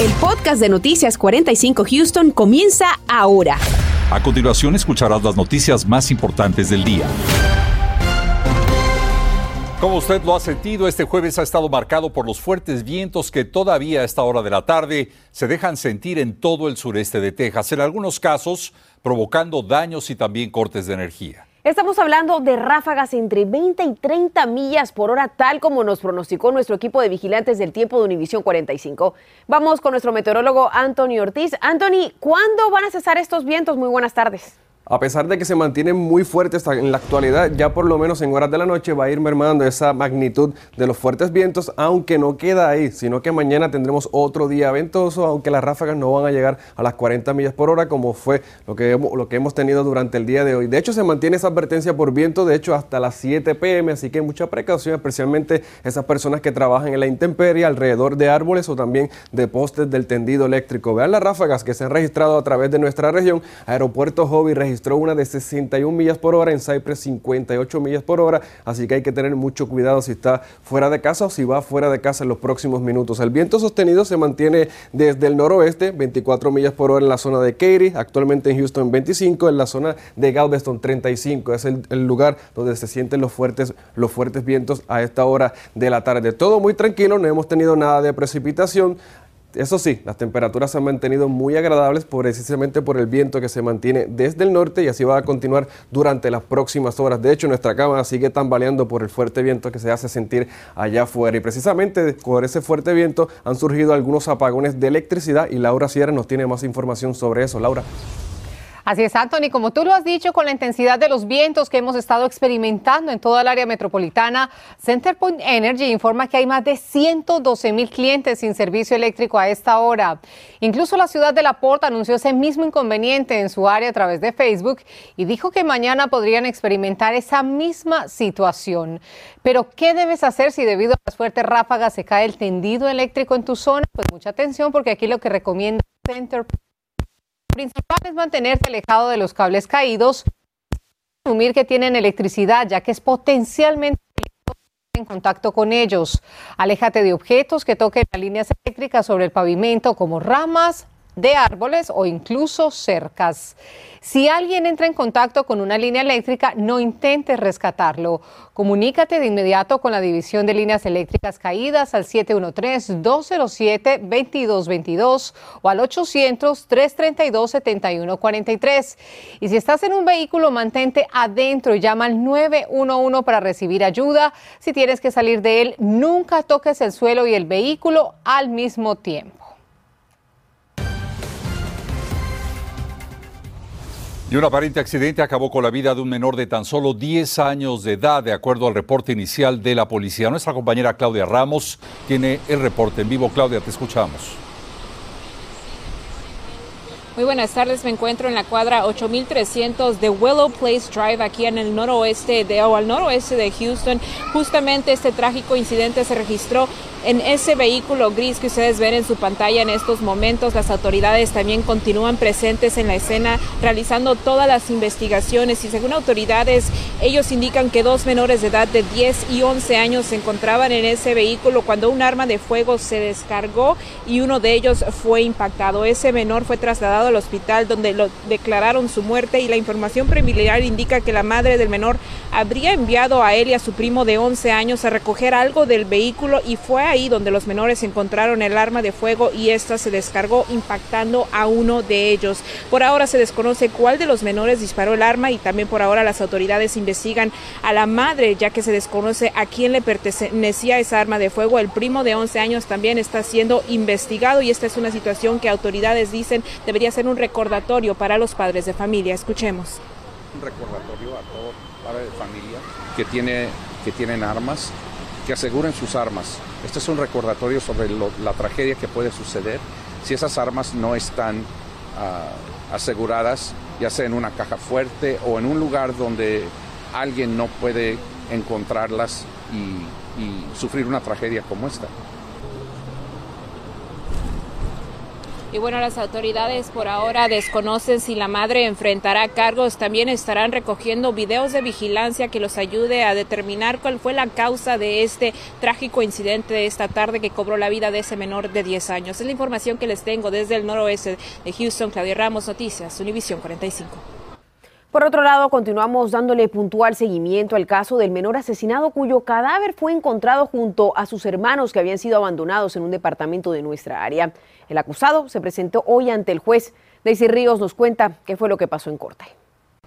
El podcast de Noticias 45 Houston comienza ahora. A continuación escucharás las noticias más importantes del día. Como usted lo ha sentido, este jueves ha estado marcado por los fuertes vientos que todavía a esta hora de la tarde se dejan sentir en todo el sureste de Texas, en algunos casos provocando daños y también cortes de energía. Estamos hablando de ráfagas entre 20 y 30 millas por hora, tal como nos pronosticó nuestro equipo de vigilantes del tiempo de Univisión 45. Vamos con nuestro meteorólogo Anthony Ortiz. Anthony, ¿cuándo van a cesar estos vientos? Muy buenas tardes. A pesar de que se mantienen muy fuertes en la actualidad, ya por lo menos en horas de la noche va a ir mermando esa magnitud de los fuertes vientos, aunque no queda ahí, sino que mañana tendremos otro día ventoso, aunque las ráfagas no van a llegar a las 40 millas por hora como fue lo que, lo que hemos tenido durante el día de hoy. De hecho, se mantiene esa advertencia por viento, de hecho, hasta las 7 pm, así que mucha precaución, especialmente esas personas que trabajan en la intemperie, alrededor de árboles o también de postes del tendido eléctrico. Vean las ráfagas que se han registrado a través de nuestra región. Aeropuerto Hobby registró registró una de 61 millas por hora, en Cypress 58 millas por hora, así que hay que tener mucho cuidado si está fuera de casa o si va fuera de casa en los próximos minutos. El viento sostenido se mantiene desde el noroeste, 24 millas por hora en la zona de Katy, actualmente en Houston 25, en la zona de Galveston 35, es el, lugar donde se sienten los fuertes, los fuertes vientos a esta hora de la tarde. Todo muy tranquilo, no hemos tenido nada de precipitación. Eso sí, las temperaturas se han mantenido muy agradables precisamente por el viento que se mantiene desde el norte y así va a continuar durante las próximas horas. De hecho, nuestra cámara sigue tambaleando por el fuerte viento que se hace sentir allá afuera. Y precisamente por ese fuerte viento han surgido algunos apagones de electricidad y Laura Sierra nos tiene más información sobre eso. Laura. Así es, Anthony, como tú lo has dicho, con la intensidad de los vientos que hemos estado experimentando en toda el área metropolitana, CenterPoint Energy informa que hay más de 112 mil clientes sin servicio eléctrico a esta hora. Incluso la ciudad de La Porta anunció ese mismo inconveniente en su área a través de Facebook y dijo que mañana podrían experimentar esa misma situación. Pero, ¿qué debes hacer si debido a las fuertes ráfagas se cae el tendido eléctrico en tu zona? Pues mucha atención porque aquí lo que recomienda CenterPoint principal es mantenerse alejado de los cables caídos, asumir que tienen electricidad, ya que es potencialmente en contacto con ellos. Aléjate de objetos que toquen las líneas eléctricas sobre el pavimento, como ramas, de árboles o incluso cercas. Si alguien entra en contacto con una línea eléctrica, no intentes rescatarlo. Comunícate de inmediato con la División de Líneas Eléctricas Caídas al 713-207-2222 o al 800-332-7143. Y si estás en un vehículo, mantente adentro y llama al 911 para recibir ayuda. Si tienes que salir de él, nunca toques el suelo y el vehículo al mismo tiempo. Y un aparente accidente acabó con la vida de un menor de tan solo 10 años de edad, de acuerdo al reporte inicial de la policía. Nuestra compañera Claudia Ramos tiene el reporte en vivo. Claudia, te escuchamos. Muy buenas tardes, me encuentro en la cuadra 8300 de Willow Place Drive aquí en el noroeste de o al noroeste de Houston. Justamente este trágico incidente se registró en ese vehículo gris que ustedes ven en su pantalla en estos momentos. Las autoridades también continúan presentes en la escena realizando todas las investigaciones y según autoridades ellos indican que dos menores de edad de 10 y 11 años se encontraban en ese vehículo cuando un arma de fuego se descargó y uno de ellos fue impactado. Ese menor fue trasladado al hospital donde lo declararon su muerte y la información preliminar indica que la madre del menor habría enviado a él y a su primo de 11 años a recoger algo del vehículo y fue donde los menores encontraron el arma de fuego y esta se descargó impactando a uno de ellos. Por ahora se desconoce cuál de los menores disparó el arma y también por ahora las autoridades investigan a la madre ya que se desconoce a quién le pertenecía esa arma de fuego. El primo de 11 años también está siendo investigado y esta es una situación que autoridades dicen debería ser un recordatorio para los padres de familia. Escuchemos. Un recordatorio a todos padres de familia que, tiene, que tienen armas que aseguren sus armas. Este es un recordatorio sobre la tragedia que puede suceder si esas armas no están ah, aseguradas, ya sea en una caja fuerte o en un lugar donde alguien no puede encontrarlas y sufrir una tragedia como esta. Y bueno, las autoridades por ahora desconocen si la madre enfrentará cargos. También estarán recogiendo videos de vigilancia que los ayude a determinar cuál fue la causa de este trágico incidente de esta tarde que cobró la vida de ese menor de 10 años. Es la información que les tengo desde el noroeste de Houston. Claudia Ramos, Noticias, Univisión 45. Por otro lado, continuamos dándole puntual seguimiento al caso del menor asesinado cuyo cadáver fue encontrado junto a sus hermanos que habían sido abandonados en un departamento de nuestra área. El acusado se presentó hoy ante el juez. Daisy Ríos nos cuenta qué fue lo que pasó en corte.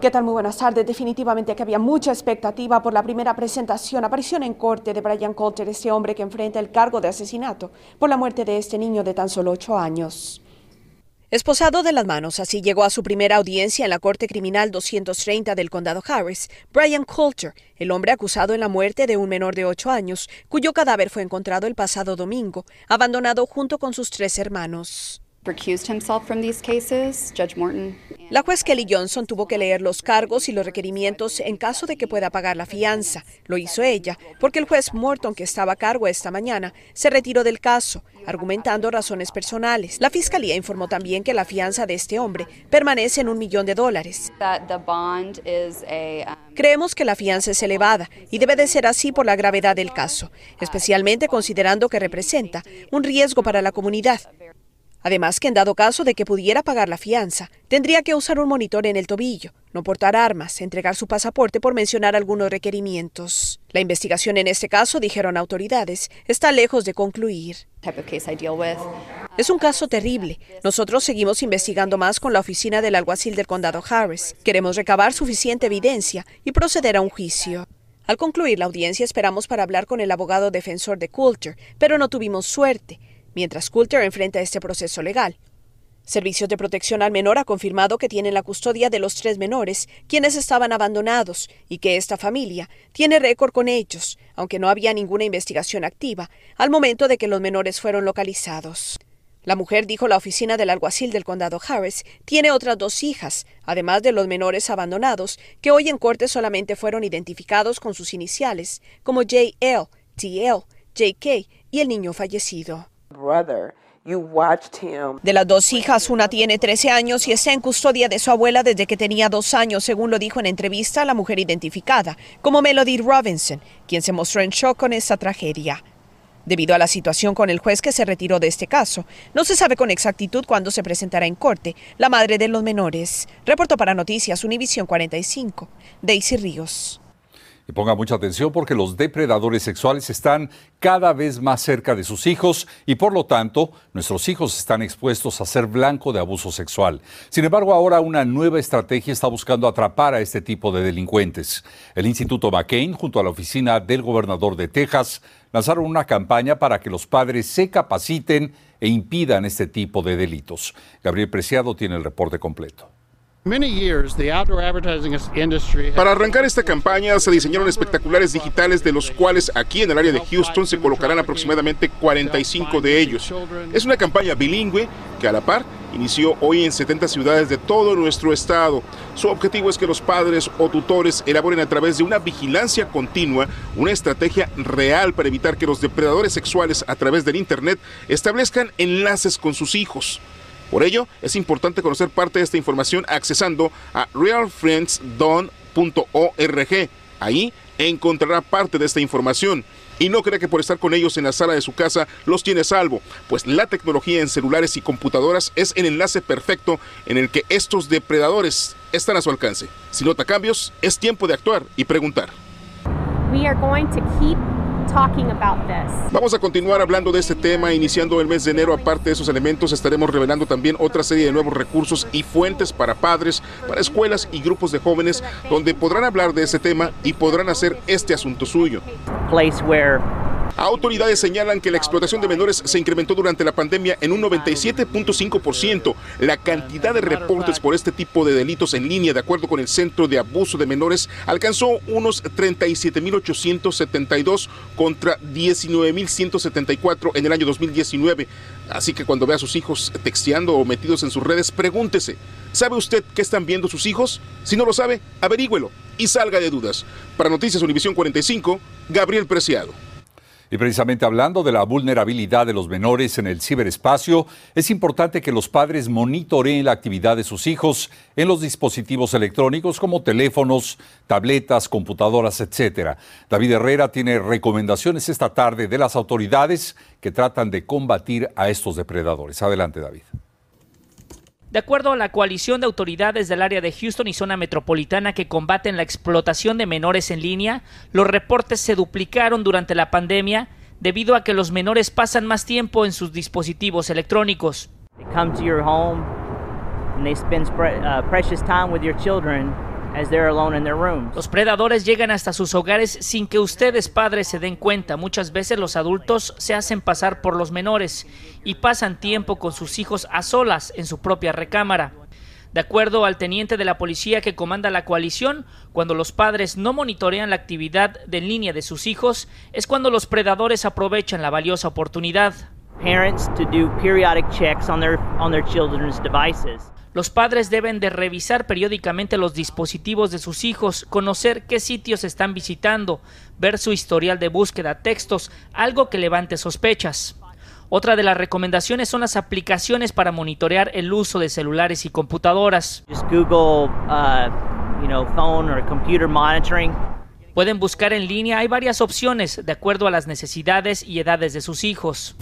¿Qué tal? Muy buenas tardes. Definitivamente que había mucha expectativa por la primera presentación, aparición en corte de Brian Coulter, este hombre que enfrenta el cargo de asesinato por la muerte de este niño de tan solo ocho años. Esposado de las manos, así llegó a su primera audiencia en la Corte Criminal 230 del Condado Harris, Brian Coulter, el hombre acusado en la muerte de un menor de ocho años, cuyo cadáver fue encontrado el pasado domingo, abandonado junto con sus tres hermanos. La juez Kelly Johnson tuvo que leer los cargos y los requerimientos en caso de que pueda pagar la fianza. Lo hizo ella, porque el juez Morton, que estaba a cargo esta mañana, se retiró del caso, argumentando razones personales. La fiscalía informó también que la fianza de este hombre permanece en un millón de dólares. Creemos que la fianza es elevada y debe de ser así por la gravedad del caso, especialmente considerando que representa un riesgo para la comunidad. Además que en dado caso de que pudiera pagar la fianza, tendría que usar un monitor en el tobillo, no portar armas, entregar su pasaporte por mencionar algunos requerimientos. La investigación en este caso, dijeron autoridades, está lejos de concluir. Es un caso terrible. Nosotros seguimos investigando más con la oficina del alguacil del condado Harris. Queremos recabar suficiente evidencia y proceder a un juicio. Al concluir la audiencia esperamos para hablar con el abogado defensor de Coulter, pero no tuvimos suerte mientras Coulter enfrenta este proceso legal. Servicios de Protección al Menor ha confirmado que tienen la custodia de los tres menores, quienes estaban abandonados, y que esta familia tiene récord con ellos, aunque no había ninguna investigación activa al momento de que los menores fueron localizados. La mujer, dijo la oficina del alguacil del condado Harris, tiene otras dos hijas, además de los menores abandonados, que hoy en corte solamente fueron identificados con sus iniciales, como JL, TL, JK y el niño fallecido. De las dos hijas, una tiene 13 años y está en custodia de su abuela desde que tenía dos años, según lo dijo en entrevista la mujer identificada como Melody Robinson, quien se mostró en shock con esta tragedia. Debido a la situación con el juez que se retiró de este caso, no se sabe con exactitud cuándo se presentará en corte la madre de los menores. Reportó para Noticias Univisión 45, Daisy Ríos. Y ponga mucha atención porque los depredadores sexuales están cada vez más cerca de sus hijos y por lo tanto nuestros hijos están expuestos a ser blanco de abuso sexual. Sin embargo, ahora una nueva estrategia está buscando atrapar a este tipo de delincuentes. El Instituto McCain, junto a la oficina del gobernador de Texas, lanzaron una campaña para que los padres se capaciten e impidan este tipo de delitos. Gabriel Preciado tiene el reporte completo. Para arrancar esta campaña se diseñaron espectaculares digitales de los cuales aquí en el área de Houston se colocarán aproximadamente 45 de ellos. Es una campaña bilingüe que a la par inició hoy en 70 ciudades de todo nuestro estado. Su objetivo es que los padres o tutores elaboren a través de una vigilancia continua una estrategia real para evitar que los depredadores sexuales a través del Internet establezcan enlaces con sus hijos. Por ello, es importante conocer parte de esta información accesando a realfriendsdon.org. Ahí encontrará parte de esta información. Y no crea que por estar con ellos en la sala de su casa los tiene salvo, pues la tecnología en celulares y computadoras es el enlace perfecto en el que estos depredadores están a su alcance. Si nota cambios, es tiempo de actuar y preguntar. Vamos a continuar hablando de este tema iniciando el mes de enero. Aparte de esos elementos, estaremos revelando también otra serie de nuevos recursos y fuentes para padres, para escuelas y grupos de jóvenes, donde podrán hablar de este tema y podrán hacer este asunto suyo. Autoridades señalan que la explotación de menores se incrementó durante la pandemia en un 97.5%. La cantidad de reportes por este tipo de delitos en línea, de acuerdo con el Centro de Abuso de Menores, alcanzó unos 37.872 contra 19.174 en el año 2019. Así que cuando vea a sus hijos texteando o metidos en sus redes, pregúntese, ¿sabe usted qué están viendo sus hijos? Si no lo sabe, averígüelo y salga de dudas. Para Noticias Univisión 45, Gabriel Preciado. Y precisamente hablando de la vulnerabilidad de los menores en el ciberespacio, es importante que los padres monitoreen la actividad de sus hijos en los dispositivos electrónicos como teléfonos, tabletas, computadoras, etc. David Herrera tiene recomendaciones esta tarde de las autoridades que tratan de combatir a estos depredadores. Adelante, David. De acuerdo a la coalición de autoridades del área de Houston y zona metropolitana que combaten la explotación de menores en línea, los reportes se duplicaron durante la pandemia debido a que los menores pasan más tiempo en sus dispositivos electrónicos. Los predadores llegan hasta sus hogares sin que ustedes padres se den cuenta. Muchas veces los adultos se hacen pasar por los menores y pasan tiempo con sus hijos a solas en su propia recámara. De acuerdo al teniente de la policía que comanda la coalición, cuando los padres no monitorean la actividad de línea de sus hijos, es cuando los predadores aprovechan la valiosa oportunidad. Parents to do periodic checks on their, on their children's devices. Los padres deben de revisar periódicamente los dispositivos de sus hijos, conocer qué sitios están visitando, ver su historial de búsqueda, textos, algo que levante sospechas. Otra de las recomendaciones son las aplicaciones para monitorear el uso de celulares y computadoras. Google, uh, phone or computer monitoring. Pueden buscar en línea, hay varias opciones de acuerdo a las necesidades y edades de sus hijos.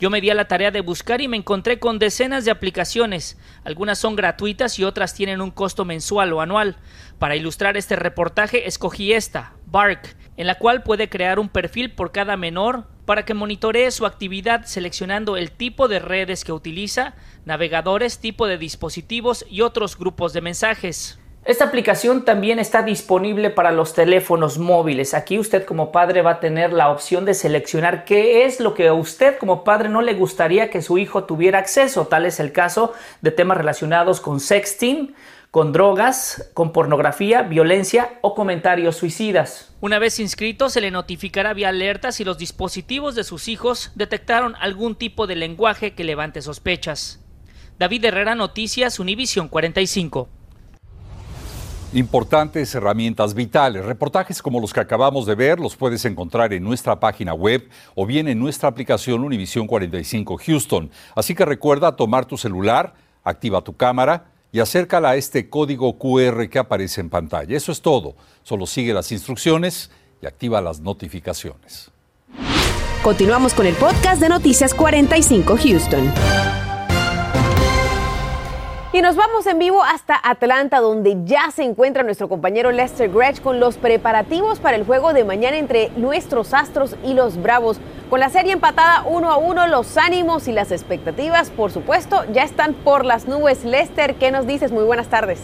Yo me di a la tarea de buscar y me encontré con decenas de aplicaciones. Algunas son gratuitas y otras tienen un costo mensual o anual. Para ilustrar este reportaje escogí esta, Bark, en la cual puede crear un perfil por cada menor para que monitoree su actividad seleccionando el tipo de redes que utiliza, navegadores, tipo de dispositivos y otros grupos de mensajes. Esta aplicación también está disponible para los teléfonos móviles. Aquí usted como padre va a tener la opción de seleccionar qué es lo que a usted como padre no le gustaría que su hijo tuviera acceso. Tal es el caso de temas relacionados con sexting, con drogas, con pornografía, violencia o comentarios suicidas. Una vez inscrito, se le notificará vía alerta si los dispositivos de sus hijos detectaron algún tipo de lenguaje que levante sospechas. David Herrera, Noticias, Univision 45 importantes herramientas vitales. Reportajes como los que acabamos de ver los puedes encontrar en nuestra página web o bien en nuestra aplicación Univision 45 Houston. Así que recuerda tomar tu celular, activa tu cámara y acércala a este código QR que aparece en pantalla. Eso es todo. Solo sigue las instrucciones y activa las notificaciones. Continuamos con el podcast de Noticias 45 Houston. Y nos vamos en vivo hasta Atlanta, donde ya se encuentra nuestro compañero Lester Gretsch con los preparativos para el juego de mañana entre nuestros Astros y los Bravos. Con la serie empatada uno a uno, los ánimos y las expectativas, por supuesto, ya están por las nubes. Lester, ¿qué nos dices? Muy buenas tardes.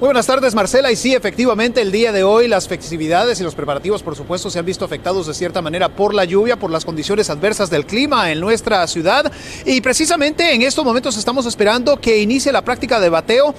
Muy buenas tardes, Marcela. Y sí, efectivamente, el día de hoy las festividades y los preparativos, por supuesto, se han visto afectados de cierta manera por la lluvia, por las condiciones adversas del clima en nuestra ciudad. Y precisamente en estos momentos estamos esperando que inicie la práctica de bateo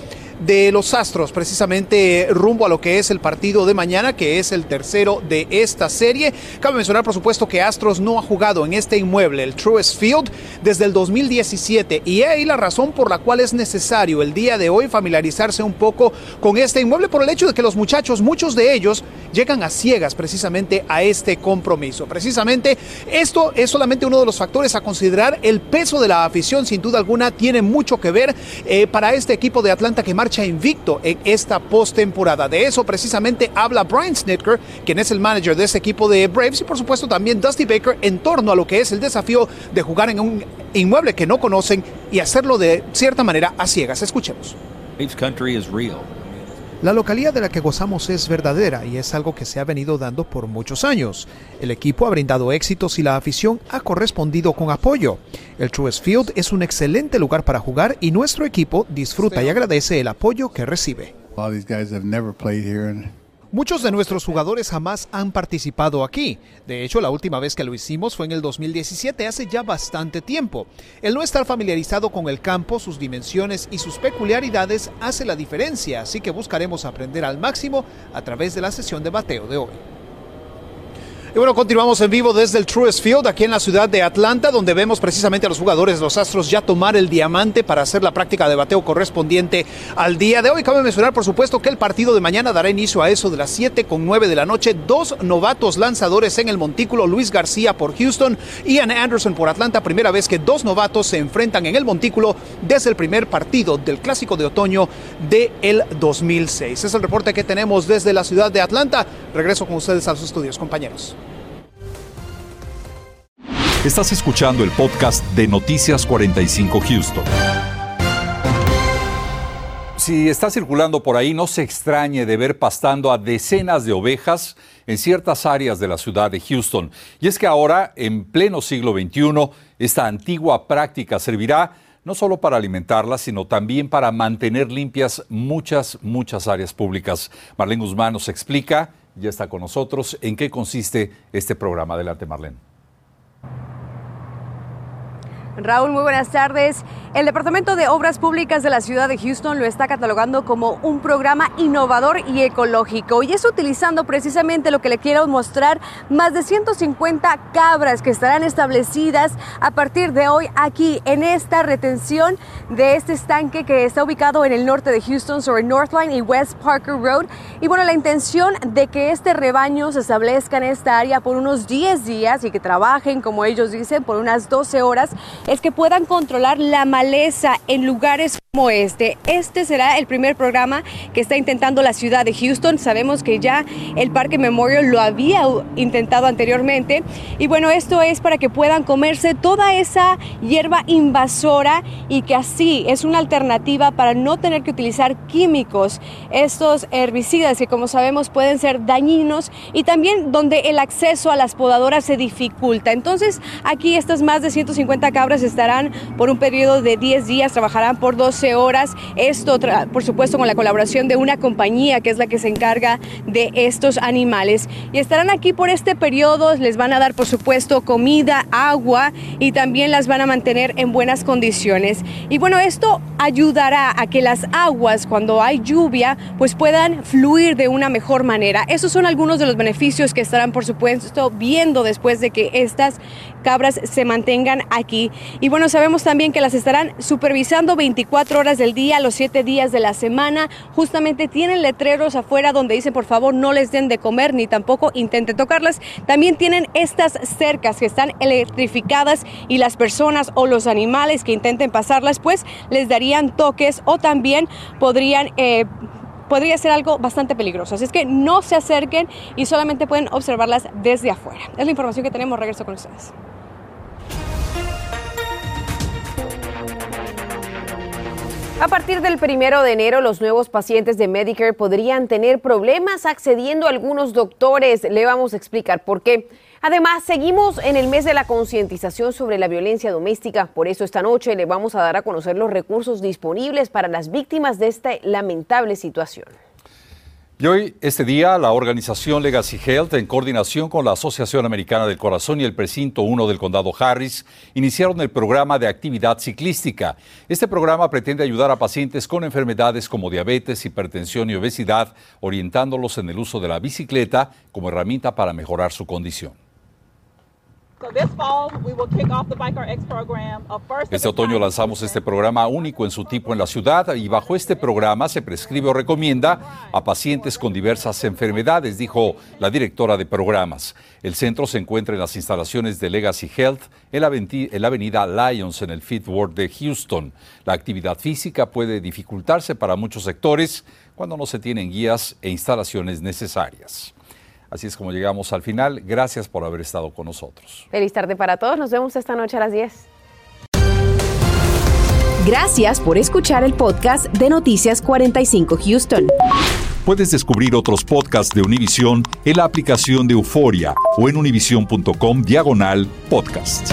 de los Astros, precisamente rumbo a lo que es el partido de mañana, que es el tercero de esta serie. Cabe mencionar, por supuesto, que Astros no ha jugado en este inmueble, el Truist Field, desde el 2017. Y ahí la razón por la cual es necesario el día de hoy familiarizarse un poco con este inmueble, por el hecho de que los muchachos, muchos de ellos, llegan a ciegas precisamente a este compromiso. Precisamente esto es solamente uno de los factores a considerar. El peso de la afición, sin duda alguna, tiene mucho que ver eh, para este equipo de Atlanta que marcha invicto en esta postemporada. De eso precisamente habla Brian Snitker, quien es el manager de ese equipo de Braves, y por supuesto también Dusty Baker en torno a lo que es el desafío de jugar en un inmueble que no conocen y hacerlo de cierta manera a ciegas. Escuchemos. La localidad de la que gozamos es verdadera y es algo que se ha venido dando por muchos años. El equipo ha brindado éxitos y la afición ha correspondido con apoyo. El Truist Field es un excelente lugar para jugar y nuestro equipo disfruta y agradece el apoyo que recibe. Muchos de nuestros jugadores jamás han participado aquí. De hecho, la última vez que lo hicimos fue en el 2017, hace ya bastante tiempo. El no estar familiarizado con el campo, sus dimensiones y sus peculiaridades hace la diferencia, así que buscaremos aprender al máximo a través de la sesión de bateo de hoy. Y bueno, continuamos en vivo desde el Truist Field, aquí en la ciudad de Atlanta, donde vemos precisamente a los jugadores de los Astros ya tomar el diamante para hacer la práctica de bateo correspondiente al día de hoy. Cabe mencionar, por supuesto, que el partido de mañana dará inicio a eso de las 7 con 9 de la noche. Dos novatos lanzadores en el montículo, Luis García por Houston, Ian Anderson por Atlanta. Primera vez que dos novatos se enfrentan en el montículo desde el primer partido del Clásico de Otoño del el 2006. Es el reporte que tenemos desde la ciudad de Atlanta. Regreso con ustedes a sus estudios, compañeros. Estás escuchando el podcast de Noticias 45 Houston. Si está circulando por ahí, no se extrañe de ver pastando a decenas de ovejas en ciertas áreas de la ciudad de Houston. Y es que ahora, en pleno siglo XXI, esta antigua práctica servirá no solo para alimentarlas, sino también para mantener limpias muchas, muchas áreas públicas. Marlene Guzmán nos explica, ya está con nosotros, en qué consiste este programa. Adelante, Marlene. Raúl, muy buenas tardes. El Departamento de Obras Públicas de la ciudad de Houston lo está catalogando como un programa innovador y ecológico y es utilizando precisamente lo que le quiero mostrar, más de 150 cabras que estarán establecidas a partir de hoy aquí en esta retención de este estanque que está ubicado en el norte de Houston sobre Northline y West Parker Road. Y bueno, la intención de que este rebaño se establezca en esta área por unos 10 días y que trabajen, como ellos dicen, por unas 12 horas, es que puedan controlar la maleza en lugares como este. Este será el primer programa que está intentando la ciudad de Houston. Sabemos que ya el Parque Memorial lo había intentado anteriormente. Y bueno, esto es para que puedan comerse toda esa hierba invasora y que así es una alternativa para no tener que utilizar químicos, estos herbicidas que como sabemos pueden ser dañinos y también donde el acceso a las podadoras se dificulta. Entonces aquí estas más de 150 cabras estarán por un periodo de 10 días, trabajarán por dos horas. Esto, por supuesto, con la colaboración de una compañía que es la que se encarga de estos animales. Y estarán aquí por este periodo, les van a dar, por supuesto, comida, agua y también las van a mantener en buenas condiciones. Y bueno, esto ayudará a que las aguas, cuando hay lluvia, pues puedan fluir de una mejor manera. Esos son algunos de los beneficios que estarán, por supuesto, viendo después de que estas cabras se mantengan aquí. Y bueno, sabemos también que las estarán supervisando 24 horas del día, los 7 días de la semana. Justamente tienen letreros afuera donde dicen por favor no les den de comer ni tampoco intenten tocarlas. También tienen estas cercas que están electrificadas y las personas o los animales que intenten pasarlas pues les darían toques o también podrían... Eh, podría ser algo bastante peligroso. Así es que no se acerquen y solamente pueden observarlas desde afuera. Es la información que tenemos. Regreso con ustedes. A partir del primero de enero, los nuevos pacientes de Medicare podrían tener problemas accediendo a algunos doctores. Le vamos a explicar por qué. Además, seguimos en el mes de la concientización sobre la violencia doméstica. Por eso esta noche le vamos a dar a conocer los recursos disponibles para las víctimas de esta lamentable situación. Y hoy, este día, la organización Legacy Health, en coordinación con la Asociación Americana del Corazón y el Precinto 1 del Condado Harris, iniciaron el programa de actividad ciclística. Este programa pretende ayudar a pacientes con enfermedades como diabetes, hipertensión y obesidad, orientándolos en el uso de la bicicleta como herramienta para mejorar su condición. Este otoño lanzamos este programa único en su tipo en la ciudad y bajo este programa se prescribe o recomienda a pacientes con diversas enfermedades, dijo la directora de programas. El centro se encuentra en las instalaciones de Legacy Health en la avenida Lyons en el Fifth Ward de Houston. La actividad física puede dificultarse para muchos sectores cuando no se tienen guías e instalaciones necesarias. Así es como llegamos al final. Gracias por haber estado con nosotros. Feliz tarde para todos. Nos vemos esta noche a las 10. Gracias por escuchar el podcast de Noticias 45 Houston. Puedes descubrir otros podcasts de Univision en la aplicación de Euforia o en univision.com diagonal podcast.